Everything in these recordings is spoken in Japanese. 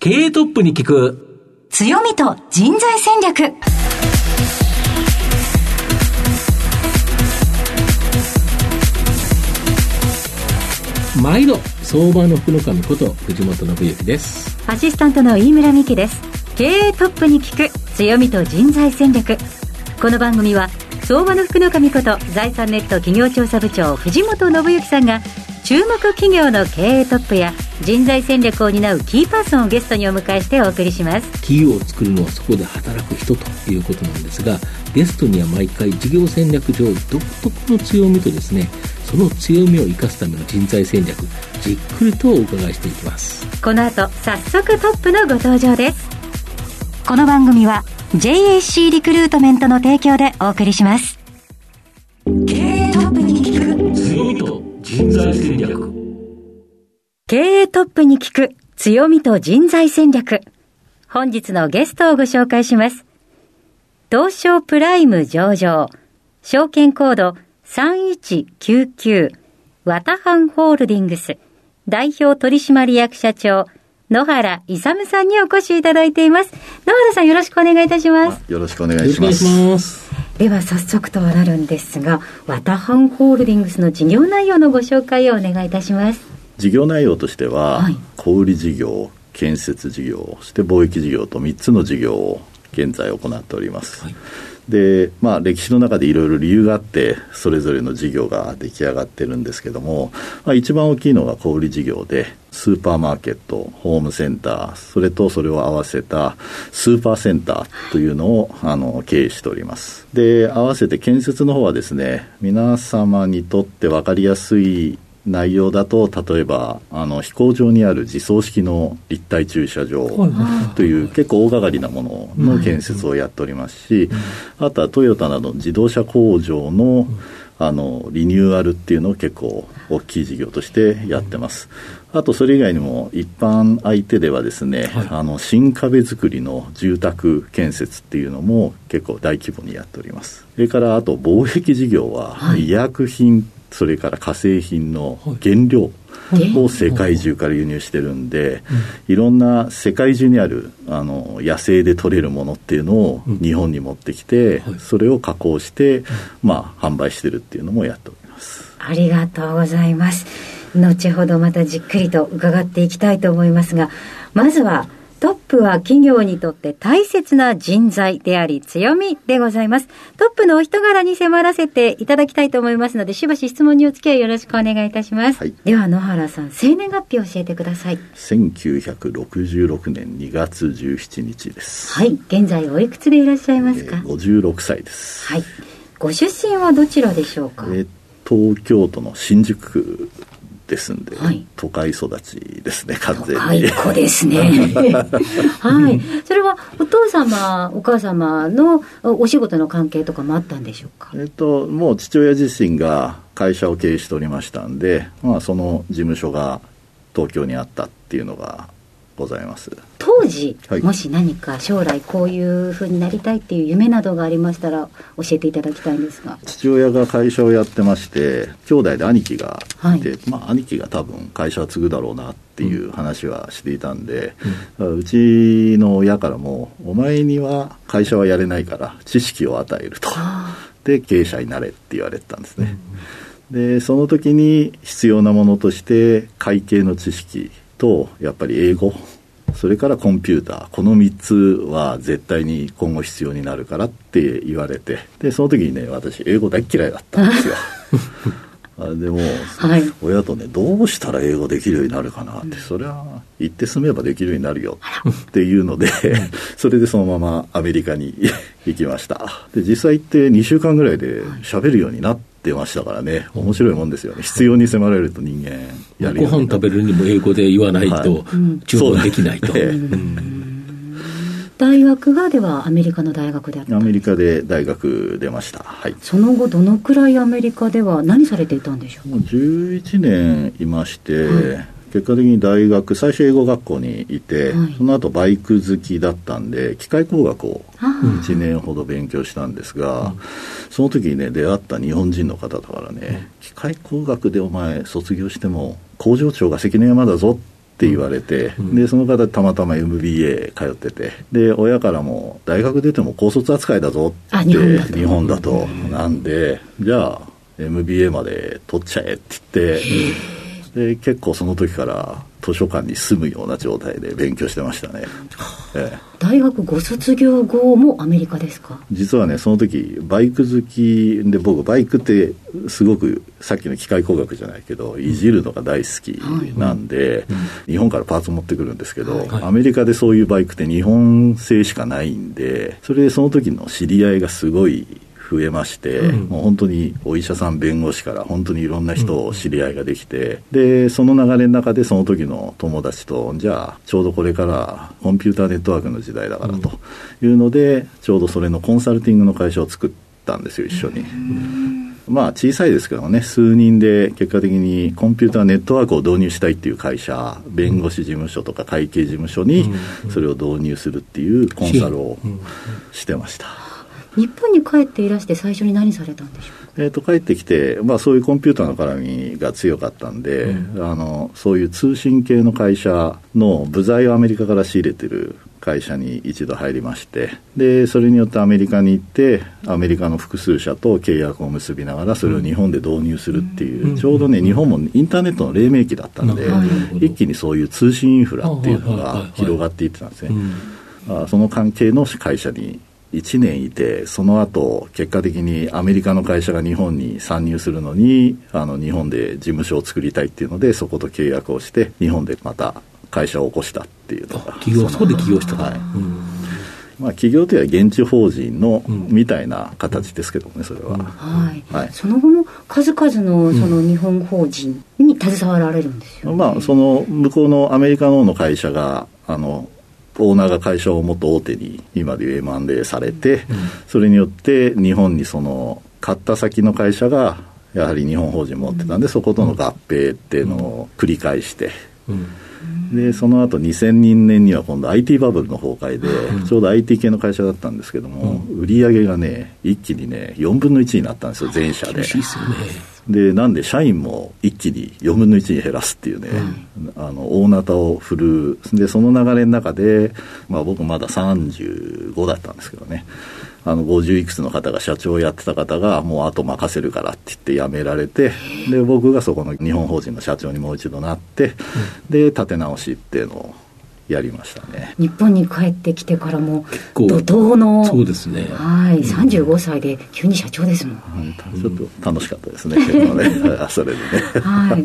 経営トップに聞く。強みと人材戦略。毎度相場の福の神こと藤本信之です。アシスタントの飯村美希です。経営トップに聞く強みと人材戦略。この番組は相場の福の神こと財産ネット企業調査部長藤本信之さんが注目企業の経営トップや人材戦略を担うキーパーソンをゲストにお迎えしてお送りします。企業を作るのはそこで働く人ということなんですがゲストには毎回事業戦略上独特の強みとですねその強みを生かすための人材戦略じっくりとお伺いしていきます。この後早速トップのご登場です。この番組は JAC リクルートメントの提供でお送りします。経営人材戦略。経営トップに聞く強みと人材戦略。本日のゲストをご紹介します。東証プライム上場。証券コード3199ワタハンホールディングス。代表取締役社長。野原勇さんにお越しいただいています。野原さんよろしくお願いいたします。よろしくお願いします。では早速とはなるんですが、ワタハンホールディングスの事業内容のご紹介をお願いいたします。事業内容としては、はい小売事業、建設事業、そして貿易事業と3つの事業を現在行っております。はいで、まあ、歴史の中でいろいろ理由があって、それぞれの事業が出来上がってるんですけども、まあ、一番大きいのが小売事業で、スーパーマーケット、ホームセンター、それとそれを合わせたスーパーセンターというのをあの経営しております。で、合わせて建設の方はですね、皆様にとって分かりやすい内容だと例えばあの飛行場にある自走式の立体駐車場という結構大掛かりなものの建設をやっておりますし、あとはトヨタなど自動車工場のあのリニューアルっていうのを結構大きい事業としてやってます。あとそれ以外にも一般相手ではですね、あの新壁作りの住宅建設っていうのも結構大規模にやっております。それからあと貿易事業は医薬品それから化成品の原料を世界中から輸入してるんで、いろんな世界中にあるあの野生で取れるものっていうのを日本に持ってきて、それを加工して、まあ、販売してるっていうのもやっております。ありがとうございます。後ほどまたじっくりと伺っていきたいと思いますが、まずはトップは企業にとって大切な人材であり強みでございます。トップのお人柄に迫らせていただきたいと思いますので、しばし質問にお付き合いよろしくお願いいたします。はいでは野原さん、生年月日を教えてください。1966年2月17日です。はい。現在おいくつでいらっしゃいますか、えー56歳です。はい。ご出身はどちらでしょうか、えー東京都の新宿区ですんで、はい都会育ちですね、完全に。若い子ですね。はい。それはお父様、お母様のおお仕事の関係とかもあったんでしょうか？えっと、もう父親自身が会社を経営しておりましたんで、まあ、その事務所が東京にあったっていうのがございます。当時、はいもし何か将来こういうふうになりたいっていう夢などがありましたら教えていただきたいんですが。父父親が会社をやってまして、兄弟で兄貴がいて、はいまあ、兄貴が多分会社は継ぐだろうなっていう話はしていたんで、だからうちの親からも、お前には会社はやれないから知識を与えると。で、経営者になれって言われてたんですね。で、その時に必要なものとして、会計の知識と、やっぱり英語、それからコンピューター、この3つは絶対に今後必要になるからって言われて、で、その時にね、私、英語大っ嫌いだったんですよ。あでも、はい。親とね、どうしたら英語できるようになるかなって、それは行って住めばできるようになるよっていうので、それでそのままアメリカに行きました。で、実際行って2週間ぐらいで喋るようになってましたからね、面白いもんですよね。必要に迫られると人間やるご飯食べるにも英語で言わないとはい。注文できないと、そうですね。大学がではアメリカの大学であった。アメリカで大学出ました。はい。その後どのくらいアメリカでは何されていたんでしょうもう11年いまして、は結果的に大学、最初英語学校にいて、はい。その後バイク好きだったんで、機械工学をああ1年ほど勉強したんですが、その時にね、出会った日本人の方だからね、機械工学でお前卒業しても工場長が関の山だぞっって言われて、うん、でその方たまたま MBA 通っててで親からも大学出ても高卒扱いだぞって日本だと。なんでじゃあ MBA まで取っちゃえって言ってで結構その時から図書館に住むような状態で勉強してましたね、ええ、大学ご卒業後もアメリカですか？実はねその時バイク好きで僕バイクってすごくさっきの機械工学じゃないけどいじるのが大好きなんで、日本からパーツ持ってくるんですけど、アメリカでそういうバイクって日本製しかないんでそれでその時の知り合いがすごい増えまして、うん、もう本当にお医者さん、弁護士から本当にいろんな人を知り合いができて、うん、で、その流れの中でその時の友達と、じゃあ、ちょうどこれからコンピューターネットワークの時代だからというので、ちょうどそれのコンサルティングの会社を作ったんですよ、一緒に。まあ小さいですけどね、数人で結果的にコンピューターネットワークを導入したいっていう会社、弁護士事務所とか会計事務所にそれを導入するっていうコンサルをしてました。日本に帰っていらして最初に何されたんでしょう？えーと、帰ってきて、まあ、そういうコンピューターの絡みが強かったんで、うん、あのそういう通信系の会社の部材をアメリカから仕入れてる会社に一度入りましてでそれによってアメリカに行ってアメリカの複数社と契約を結びながらそれを日本で導入するっていう、うん、ちょうどね日本もインターネットの黎明期だったんで、一気にそういう通信インフラっていうのが広がっていってたんですね。あその関係の会社に1年いて、その後結果的にアメリカの会社が日本に参入するのに、あの日本で事務所を作りたいっていうので、そこと契約をして、日本でまた会社を起こしたっていうのが。企業、そこで起業したはい、まあ、企業というのは現地法人のみたいな形ですけどね、それは、うん、はい、はい、その後も数々のその日本法人に携わられるんですよ、ね、まあ、その向こうのアメリカの会社があのオーナーが会社をもっと大手に今でいう M&A されて、それによって日本にその買った先の会社がやはり日本法人持ってたんで、そことの合併っていうのを繰り返して、でその後2000年には今度 IT バブルの崩壊で、ちょうど IT 系の会社だったんですけども、売り上げがね一気にね4分の1になったんですよ全社で。でなんで社員も一気に4分の1に減らすっていうね、うん、あの大なたを振るでその流れの中で、まあ、僕まだ35だったんですけどね。あの50いくつの方が社長をやってた方がもうあと任せるからって言って辞められてで僕がそこの日本法人の社長にもう一度なって、うん、で立て直しっていうのをやりましたね。日本に帰ってきてからも怒涛のそうですね。はい35歳で急に社長ですもん、うん、ちょっと楽しかったですね、ねそれでね。はい。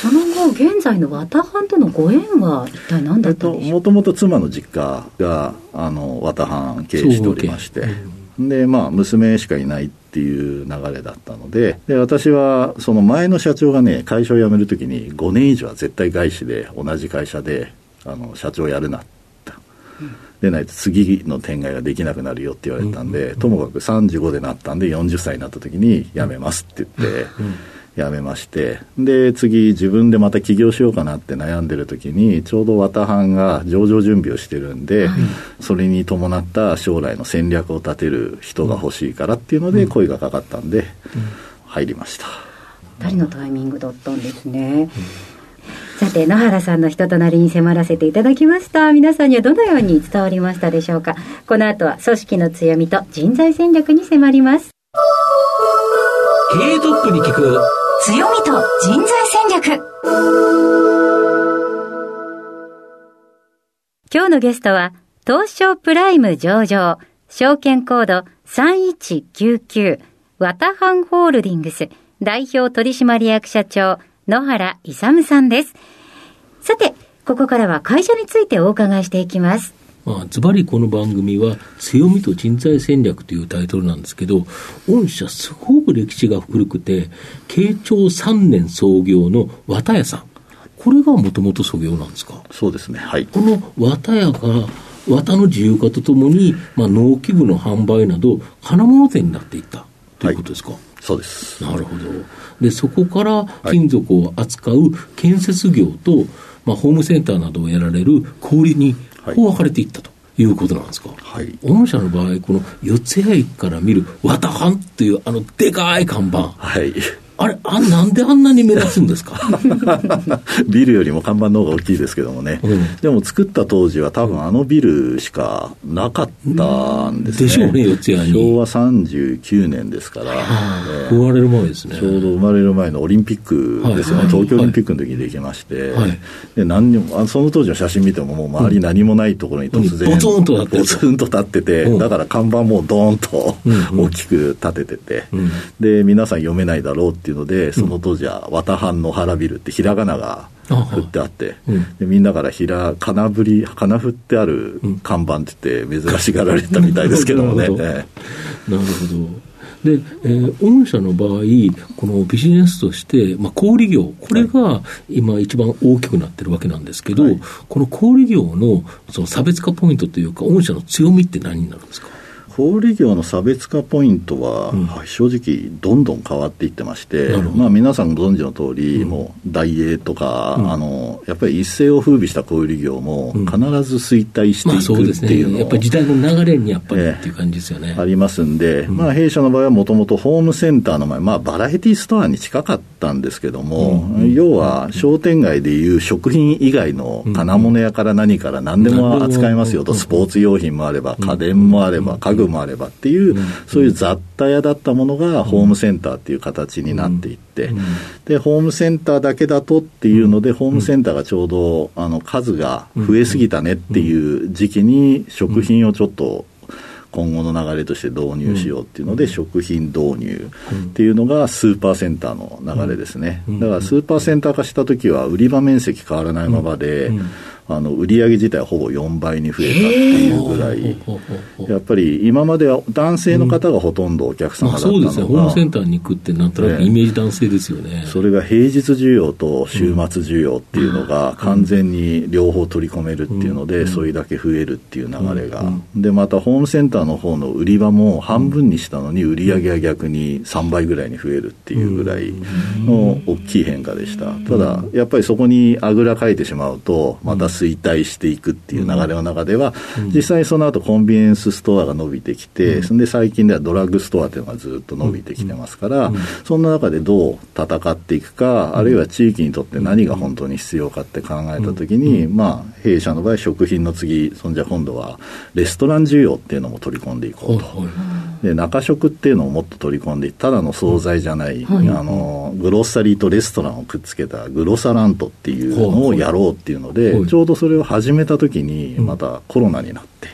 その後現在の綿藩とのご縁は一体何だったんでしょう？もともと妻の実家があの綿藩経営しておりまして、でまあ娘しかいないっていう流れだったので。で私はその前の社長がね会社を辞めるときに5年以上は絶対外資で同じ会社であの社長やるなでないと次の展開ができなくなるよって言われたんで、ともかく35でなったんで40歳になった時に辞めますって言って、辞めましてで次自分でまた起業しようかなって悩んでる時にちょうど綿藩が上場準備をしてるんで、それに伴った将来の戦略を立てる人が欲しいからっていうので声がかかったんで、入りました。誰のタイミングだったんですね。さて野原さんの人となりに迫らせていただきました。皆さんにはどのように伝わりましたでしょうか。この後は組織の強みと人材戦略に迫ります。経営トップに聞く強みと人材戦略。今日のゲストは東証プライム上場証券コード3199ワタハンホールディングス代表取締役社長野原勇さんです。さて、ここからは会社についてお伺いしていきます。まあ、ズバリこの番組は強みと人材戦略というタイトルなんですけど、御社すごく歴史が古くて、慶長3年創業の綿屋さん。これがもともと創業なんですか？そうですね。はい。この綿屋が綿の自由化とともに、まあ、農機具の販売など、金物店になっていったということですか、はい、そうです。なるほど。で、そこから金属を扱う建設業と、まあ、ホームセンターなどをやられる小売に、こう分かれていったと。いうことなんですか？はい。御社の場合、この四谷駅から見る、綿藩っていう、あの、でかい看板。はい。あれあ、なんであんなに目立つんですか？ビルよりも看板の方が大きいですけどもね、うん、でも作った当時は、多分あのビルしかなかったんですね。でしょうね、四谷に。昭和39年ですから、生まれる前ですね。ちょうど生まれる前のオリンピックですよね、はい、東京オリンピックの時にできまして、はい、で何にもあその当時の写真見ても、もう周り何もないところに突然、ボツンとボツンと立ってて、だから看板もドーンと大きく立ててて、で皆さん読めないだろうっていうので、その当時は綿藩の原ビルってひらがなが振ってあって、でみんなからひら金振り金振ってある看板って言って珍しがられたみたいですけどもね。なるほど。で、えー、御社の場合、このビジネスとして、まあ、小売業、これが今一番大きくなってるわけなんですけど、はい、この小売業のその差別化ポイントというか、御社の強みって何になるんですか？小売業の差別化ポイントは、うん、正直、どんどん変わっていってまして、まあ、皆さんご存知の通り、うん、もう大英とか、うん、あの、やっぱり一世を風靡した小売業も、必ず衰退していくっていうの、ね、やっぱり時代の流れにやっぱりっていう感じですよね。ありますんで、まあ、弊社の場合はもともとホームセンターの前、まあ、バラエティストアに近かったんですけども、要は商店街でいう食品以外の金物屋から何から何でも扱いますよと、スポーツ用品もあれば、家電もあれば、家具もあればっていう、そういう雑多屋だったものがホームセンターっていう形になっていって、で、ホームセンターだけだとっていうので、ホームセンターがちょうどあの数が増えすぎたねっていう時期に食品をちょっと今後の流れとして導入しようっていうので、食品導入っていうのがスーパーセンターの流れですね。だからスーパーセンター化した時は売り場面積変わらないままで、あの売り上げ自体はほぼ4倍に増えたっていうぐらい、やっぱり今までは男性の方がほとんどお客様だったのが、うんまあ、そうですね、ホームセンターに行くって、なんとなくイメージ男性ですよね、それが平日需要と週末需要っていうのが、完全に両方取り込めるっていうので、それだけ増えるっていう流れが、でまたホームセンターの方の売り場も半分にしたのに、売り上げは逆に3倍ぐらいに増えるっていうぐらいの大きい変化でした。ただやっぱりそこにあぐらかいてしまうと、また衰退していくっていう流れの中では、実際その後コンビニエンスストアが伸びてきて、そんで最近ではドラッグストアっていうのがずっと伸びてきてますから、そんな中でどう戦っていくか、あるいは地域にとって何が本当に必要かって考えたときに、まあ、弊社の場合、食品の次、そんじゃ今度はレストラン需要っていうのも取り込んでいこうと。で中食っていうのをもっと取り込んでただの惣菜じゃない、はい、あのグロッサリーとレストランをくっつけたグロサラントっていうのをやろうっていうので、はい、ちょうどそれを始めた時にまたコロナになって。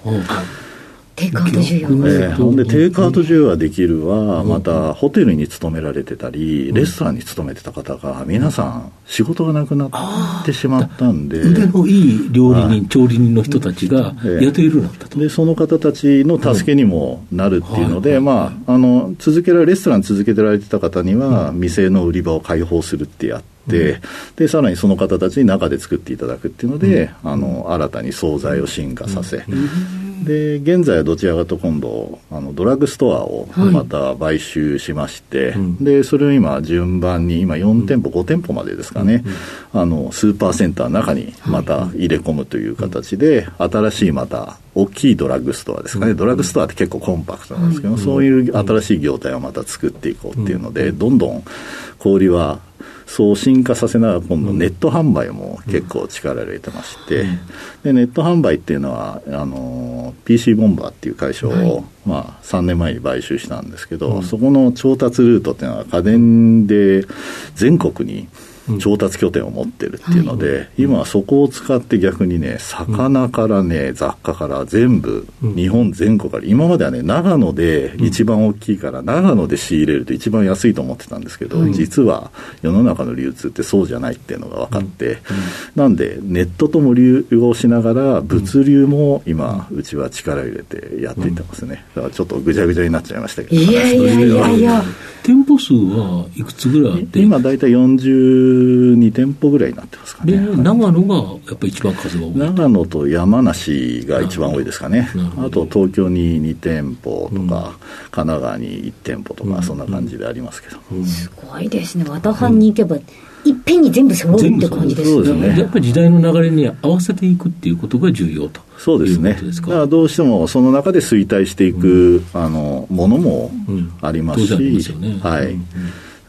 テイクアウト需要、えー、ほんでテイクアウト需要はできるは、またホテルに勤められてたり、レストランに勤めてた方が、皆さん、仕事がなくなってしまったんで、腕のいい料理人、調理人の人たちが雇えるようになったと、でその方たちの助けにもなるっていうので、まあ、あの続けられレストラン続けてられてた方には、店の売り場を開放するってやって。で、でさらにその方たちに中で作っていただくっていうので、あの新たに惣菜を進化させ、で現在はどちらかと今度あのドラッグストアをまた買収しまして、はい、でそれを今順番に今4店舗、5店舗までですかね、あのスーパーセンターの中にまた入れ込むという形で、新しいまた大きいドラッグストアですかね、ドラッグストアって結構コンパクトなんですけど、そういう新しい業態をまた作っていこうっていうので、どんどん小売はそう進化させながら今度ネット販売も結構力入れてまして、でネット販売っていうのはあの PC ボンバーっていう会社を、はい、まあ、3年前に買収したんですけど、そこの調達ルートっていうのは家電で全国に調達拠点を持ってるっていうので、うん、今はそこを使って逆にね、魚からね、雑貨から全部、日本全国から、今まではね、長野で一番大きいから、長野で仕入れると一番安いと思ってたんですけど、実は世の中の流通ってそうじゃないっていうのが分かって、なんで、ネットとも融合しながら、物流も今、うちは力入れてやっていってますね。だからちょっとぐちゃぐちゃになっちゃいましたけど、いやいやいやいや。店舗数はいくつぐらいあって？今、大体42店舗ぐらいになってますかね。長野がやっぱり一番数が多い。長野と山梨が一番多いですかね。あと東京に2店舗とか、うん、神奈川に1店舗とか、そんな感じでありますけど。うん、すごいですね。綿藩に行けば、いっぺんに全部揃うって感じですね。ね。やっぱり時代の流れに合わせていくっていうことが重要と。そうですね。だからどうしてもその中で衰退していく、うん、あのものもありますし、ね、はい。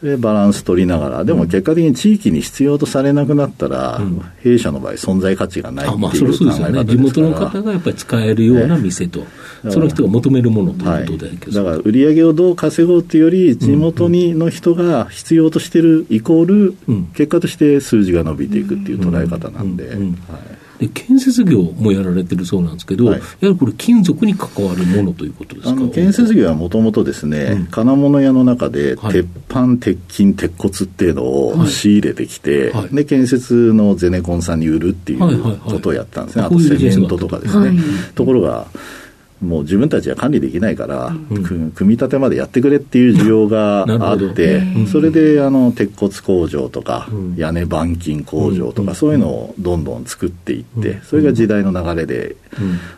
でバランス取りながら、でも結果的に地域に必要とされなくなったら、うん、弊社の場合、存在価値がないっていう考え方ですから、ね、地元の方がやっぱり使えるような店と、その人が求めるものということで、はい、だから売り上げをどう稼ごうっていうより、地元にの人が必要としてるイコール、結果として数字が伸びていくっていう捉え方なん。で。はいで建設業もやられてるそうなんですけど、はい、やはりこれ、金属に関わるものということですか？建設業はもともとですね、うん、金物屋の中で、鉄板、鉄筋、鉄骨っていうのを仕入れてきて、はい、で建設のゼネコンさんに売るっていうことをやったんですね、あとセメントとかですね。ところがもう自分たちは管理できないから、うん、組み立てまでやってくれっていう需要があって、それであの鉄骨工場とか、屋根板金工場とか、そういうのをどんどん作っていって、それが時代の流れで、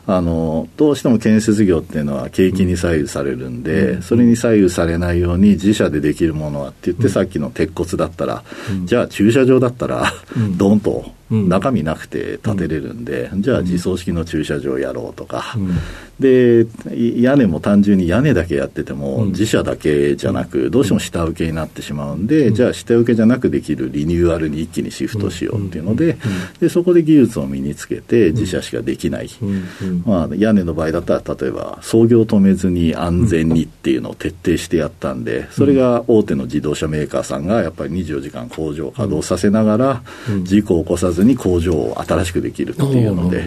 あのどうしても建設業っていうのは景気に左右されるんで、それに左右されないように自社でできるものはって言って、さっきの鉄骨だったら、じゃあ駐車場だったら、ドンと中身なくて建てれるんで、じゃあ自走式の駐車場やろうとか。で屋根も単純に屋根だけやってても、自社だけじゃなく、どうしても下請けになってしまうんで、じゃあ下請けじゃなくできるリニューアルに一気にシフトしようっていうので、でそこで技術を身につけて、自社しかできない、まあ、屋根の場合だったら、例えば操業止めずに安全にっていうのを徹底してやったんで、それが大手の自動車メーカーさんがやっぱり24時間工場を稼働させながら、事故を起こさずに工場を新しくできるっていうので、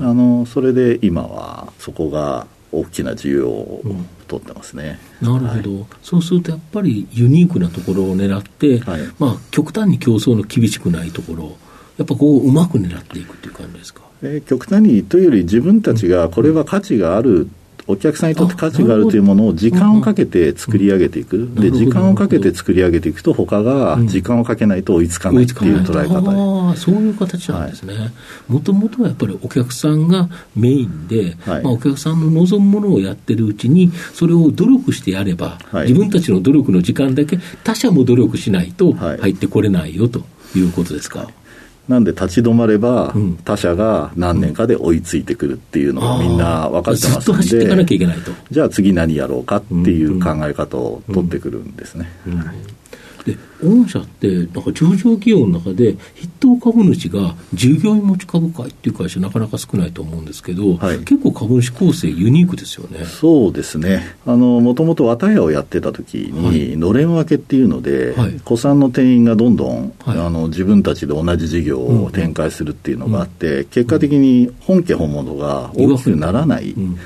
あのそれで今はそここが大きな需要を取ってますね、うん、なるほど、はい、そうするとやっぱりユニークなところを狙って、はい、まあ、極端に競争の厳しくないところ、やっぱこう、うまく狙っていくという感じですか？えー、極端にというより、自分たちがこれは価値があるお客さんにとって価値があるというものを時間をかけて作り上げていく、で時間をかけて作り上げていくと、他が時間をかけないと追いつかないっていう捉え方、あそういう形なんですね、もともとはやっぱりお客さんがメインで、はい、まあ、お客さんの望むものをやってるうちに、それを努力してやれば、はい、自分たちの努力の時間だけ、他者も努力しないと入ってこれないよということですか？なんで立ち止まれば、他社が何年かで追いついてくるっていうのをみんな分かってますんで、じゃあ次何やろうかっていう考え方を取ってくるんですね。で御社って、なんか上場企業の中で、筆頭株主が従業員持ち株会っていう会社、なかなか少ないと思うんですけど、はい、結構株主構成、ユニークですよね。そうですね、もともと綿屋をやってた時に、はい、のれん分けっていうので、はい、古参の店員がどんどん、あの自分たちで同じ事業を展開するっていうのがあって、うん。うん、結果的に本家本物が大きくならない。うん。うん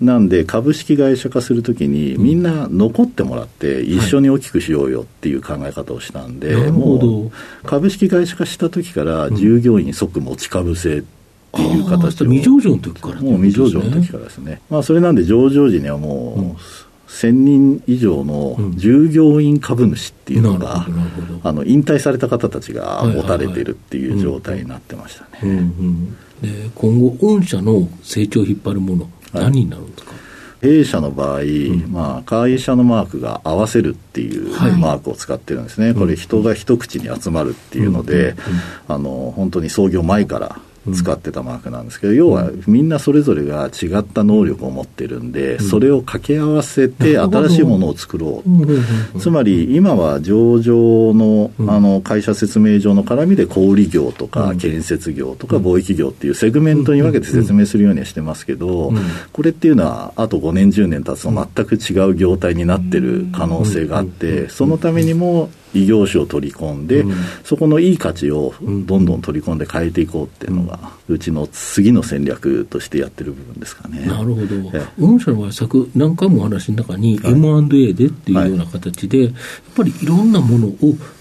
なんで、株式会社化するときに、みんな残ってもらって、一緒に大きくしようよっていう考え方をしたんで、はい、もう株式会社化したときから、従業員即持ち株制っていう形を、未上場の時から、もう未上場の時からですね、まあ、それなんで、上場時にはもう、うん。1000人以上の従業員株主っていうのが、あの引退された方たちが持たれてるっていう状態になってましたね。で今後、御社の成長を引っ張るもの、何になるんですか、弊社の場合、うん、まあ、会社のマークが合わせるっていうマークを使ってるんですね、はい、これ、人が一口に集まるっていうので、あの本当に創業前から使ってたマークなんですけど、要はみんなそれぞれが違った能力を持ってるんで、それを掛け合わせて新しいものを作ろう。つまり今は上場のあの会社説明上の絡みで小売業とか建設業とか貿易業っていうセグメントに分けて説明するようにはしてますけど、これっていうのはあと5年10年経つと全く違う業態になってる可能性があって、そのためにも異業種を取り込んで、うん、そこのいい価値をどんどん取り込んで変えていこうっていうのが、うん、うちの次の戦略としてやってる部分ですかね。なるほど。御社の場合、昨何回もお話の中に M&A でっていうような形で、はい、やっぱりいろんなものを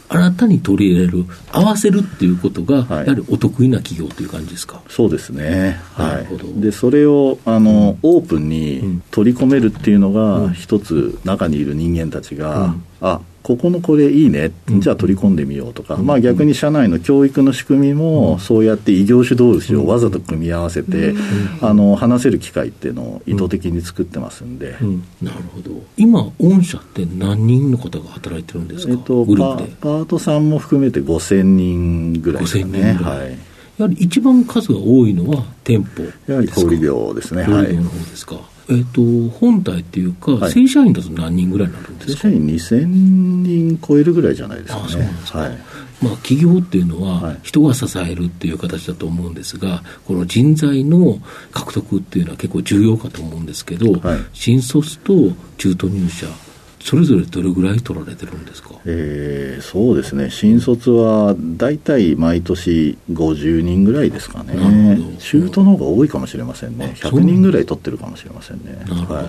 新たに取り入れる、合わせるっていうことが、やはりお得意な企業という感じですか、そうですね、はい、でそれをあの、うん、オープンに取り込めるっていうのが、一つ、中にいる人間たちが、うん、あここのこれいいね、じゃあ取り込んでみようとか、うん、まあ、逆に社内の教育の仕組みも、そうやって異業種同士をわざと組み合わせて、あの話せる機会っていうのを意図的に作ってますんで、なるほど、今、御社って何人の方が働いてるんですか、えっと、パートさんも含めて5000人ぐらいですね。はい。やはり一番数が多いのは店舗やはり小売業ですね。小売業の方ですか？はいえっ、と、本体っていうか、はい。正社員だと何人ぐらいになるんですか？正社員2000人超えるぐらいじゃないですかね。あそうなんですか。はい。まあ、企業っていうのははい。人が支えるっていう形だと思うんですが、この人材の獲得っていうのは結構重要かと思うんですけど、はい。新卒と中途入社、それぞれどれぐらい取られてるんですか？えーそうですね、新卒は大体毎年50人ぐらいですかね。中途の方が多いかもしれませんね、あそう100人ぐらい取ってるかもしれませんね。なるほど。はい。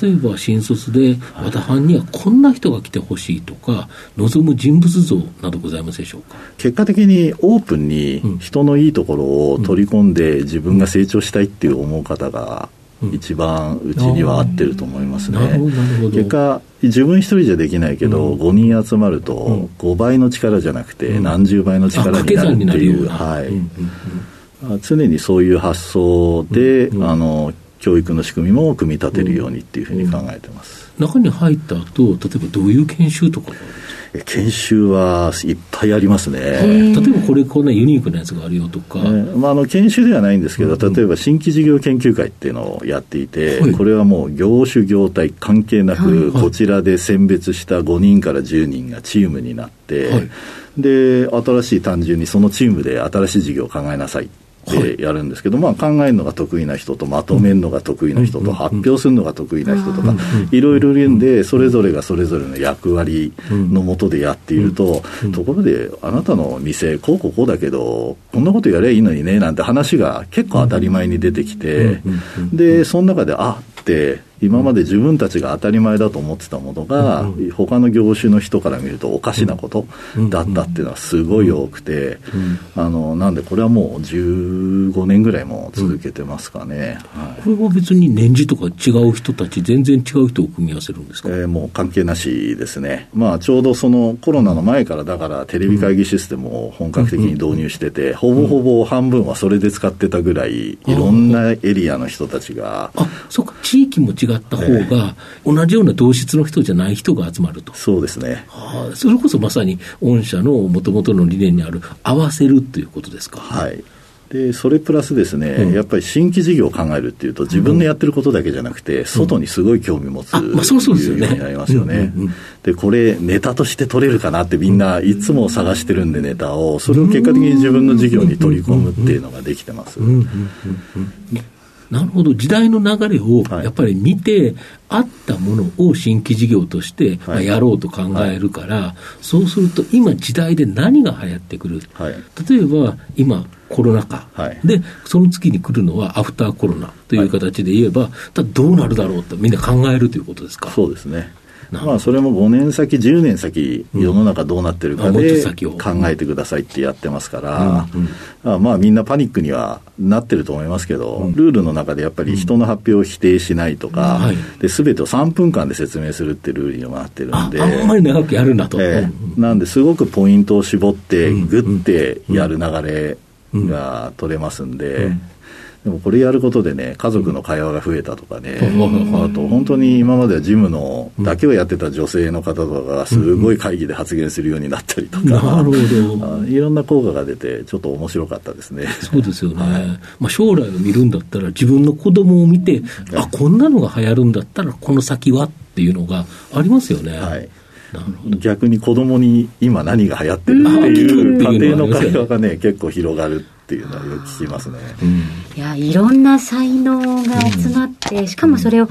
例えば新卒で、和田藩にはこんな人が来てほしいとか、望む人物像などございますでしょうか？結果的にオープンに人のいいところを取り込んで自分が成長したいっていう思う方が一番うちには合ってると思いますね。結果自分一人じゃできないけど、うん。5人集まるうん。と5倍の力じゃなくてうん。何十倍のあ力にになるっていう。はい。常にそういう発想で、あの教育の仕組みも組み立てるようにっていうふうに考えてます。中に入った後、例えばどういう研修とか研修はいっぱいありますね。へ例えばこれこんなユニークなやつがあるよとか、ねまあ、あの研修ではないんですけど、うんうん。例えば新規事業研究会っていうのをやっていて、はい。これはもう業種、業態関係なく、はい。こちらで選別した5人から10人がチームになって、はい。で新しい単純にそのチームで新しい事業を考えなさいってやるんですけど、まあ、考えるのが得意な人とまとめるのが得意な人と発表するのが得意な人とかいろいろいるんでそれぞれがそれぞれの役割のもとでやっているとところであなたの店こうこうこうだけどこんなことやればいいのにねなんて話が結構当たり前に出てきてでその中であって今まで自分たちが当たり前だと思ってたものが、他の業種の人から見るとおかしなことだったっていうのはすごい多くて、あのなんでこれはもう15年ぐらいも続けてますかね。はい。これは別に年次とか違う人たち、全然違う人を組み合わせるんですか、えーもう関係なしですね、まあ、ちょうどそのコロナの前からだからテレビ会議システムを本格的に導入してて、ほぼほぼ半分はそれで使ってたぐらい、いろんなエリアの人たちが、あそっか、地域も違った方が、同じような同質の人じゃない人が集まると。そうですね、はあ、それこそまさに御社のもともとの理念にある合わせるということですか。はい。で、それプラスですね、うんやっぱり新規事業を考えるっていうと、自分のやってることだけじゃなくて、外にすごい興味持つ、あまあそうそうですよねなりますよね。うんうんうんで、これ、ネタとして取れるかなってみんないつも探してるんで、ネタを、それを結果的に自分の事業に取り込むっていうのができてます。なるほど、時代の流れをはい。やっぱり見て、合ったものを新規事業としてまあはいやろうと考えるから、そうすると今、時代で何が流行ってくる、はい。例えば今、コロナ禍、はい。で、その次に来るのはアフターコロナという形で言えば、だどうなるだろうってみんな考えるということですか？そうですね。まあ、それも5年先、10年先、世の中どうなってるかで考えてくださいってやってますから。まあ、みんなパニックにはなってると思いますけど、ルールの中でやっぱり人の発表を否定しないとかすべてを3分間で説明するってルールにもなってるんで。ああんまり長くやるなと。ええ。なんですごくポイントを絞って、ぐってやる流れが取れますんで、でもこれやることでね、家族の会話が増えたとかね、うん。あと本当に今まではジムのだけをやってた女性の方とかがすごい会議で発言するようになったりとか、なるほど。あいろんな効果が出て、ちょっと面白かったですね。そうですよね、まあ、将来を見るんだったら、自分の子供を見て、あこんなのが流行るんだったら、この先はっていうのがありますよね。はい。逆に子供に今何が流行ってるってうん。いうあ聞くっていう家庭の会話がね、結構広がるっていうのはよく聞きますね。いや、いろんな才能が集まって、しかもそれを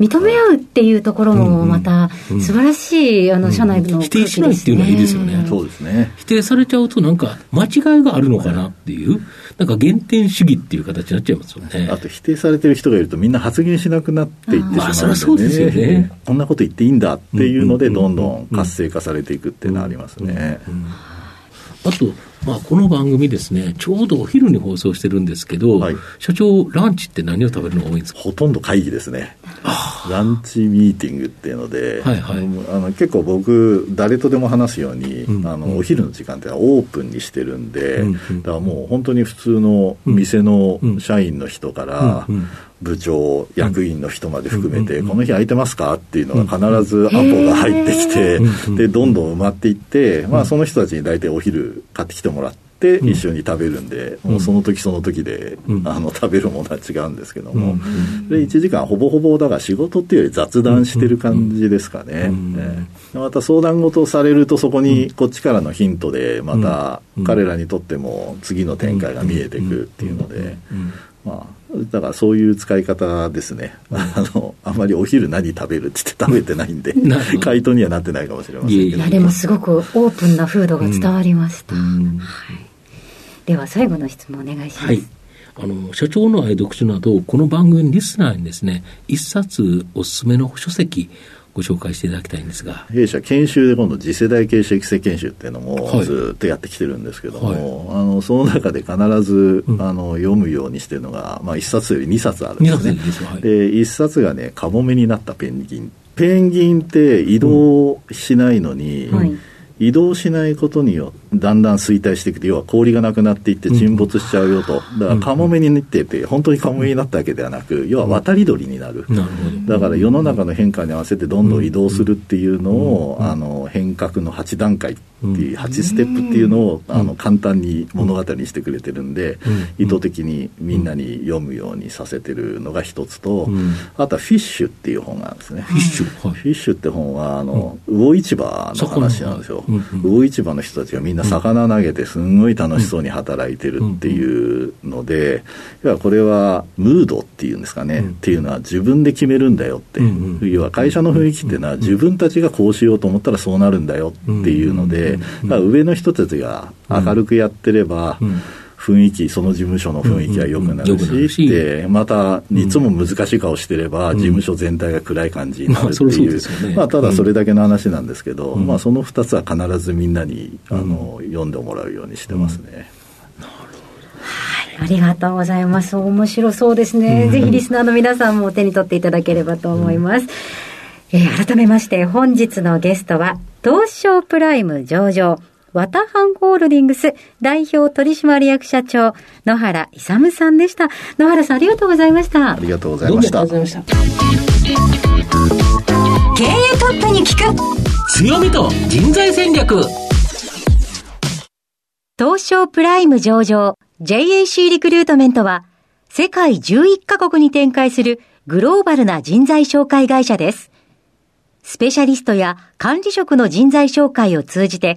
認め合うっていうところもまた素晴らしい、あの、社内の否定しないっていうのはいいですよね。そうですね。否定されちゃうと、なんか間違いがあるのかなっていう、なんか原点主義っていう形になっちゃいますよね。あと否定されてる人がいるとみんな発言しなくなっていってしまうそうですよね。こんなこと言っていいんだっていうのでどんどん活性化されていくっていうのはありますね。あと、まあ、この番組ですね、ちょうどお昼に放送してるんですけど、はい。社長、ランチって何を食べるのが多いんですか？ほとんど会議ですね。ランチミーティングっていうので、はいはい。あの結構僕、誰とでも話すように、うんあのお昼の時間ってオープンにしてるんで、うんうんだからもう本当に普通の店の社員の人から、うんうん部長、役員の人まで含めて、うんこの日空いてますか？っていうのが必ずアポが入ってきて、うんで、どんどん埋まっていって、まあその人たちに大体お昼買ってきてもらって、一緒に食べるんで、もうその時その時で、あの食べるものは違うんですけども、で1時間ほぼほぼだから仕事っていうより雑談してる感じですかね、また相談事をされるとそこにこっちからのヒントでまた彼らにとっても次の展開が見えてくるっていうので、まあだからそういう使い方ですね、あのあまりお昼何食べるって言って食べてないんで、回答にはなってないかもしれませんけど、いやでもすごくオープンな風土が伝わりました。はい、では最後の質問お願いします。はい。あの、社長の愛読書など、この番組リスナーにですね、一冊おすすめの書籍、ご紹介していただきたいんですが。弊社研修で今度次世代経営者育成研修っていうのもずっとやってきてるんですけども、はい、あのその中で必ず、うん、あの読むようにしてるのが、まあ、1冊より2冊あるんですね。ではい、で1冊がねカモメになったペンギン。ペンギンって移動しないのに、うん。はい。移動しないことによってだんだん衰退していくと要は氷がなくなっていって沈没しちゃうよと、だからカモメになってて本当にカモメになったわけではなく要は渡り鳥になる、だから世の中の変化に合わせてどんどん移動するっていうのを、あの変革の8段階っていう8ステップっていうのをあの簡単に物語にしてくれてるんで、意図的にみんなに読むようにさせてるのが一つと、あとは「フィッシュ」っていう本があるんですね。フィッシュ、フィッシュって本はあの、魚市場の話なんですよ。魚市場の人たちがみんな魚投げてすんごい楽しそうに働いてるっていうので、要はこれはムードっていうんですかね、っていうのは自分で決めるんだよって、要は会社の雰囲気っていうのは自分たちがこうしようと思ったらそうなるんだよっていうので、上の人たちが明るくやってれば、雰囲気、その事務所の雰囲気は良くなるし、でまた、いつも難しい顔してれば、事務所全体が暗い感じになるっていう、まあ、ただそれだけの話なんですけど、まあ、その2つは必ずみんなにあの読んでもらうようにしてますね。ありがとうございます。面白そうですね。ぜひリスナーの皆さんも手に取っていただければと思います。えー、改めまして本日のゲストは、東証プライム上場、ワタハンホールディングス代表取締役社長、野原勇さんでした。野原さんありがとうございました。ありがとうございました。ありがとうございました。経営トップに聞く強みと人材戦略東証プライム上場 JAC リクルートメントは世界11カ国に展開するグローバルな人材紹介会社です。スペシャリストや管理職の人材紹介を通じて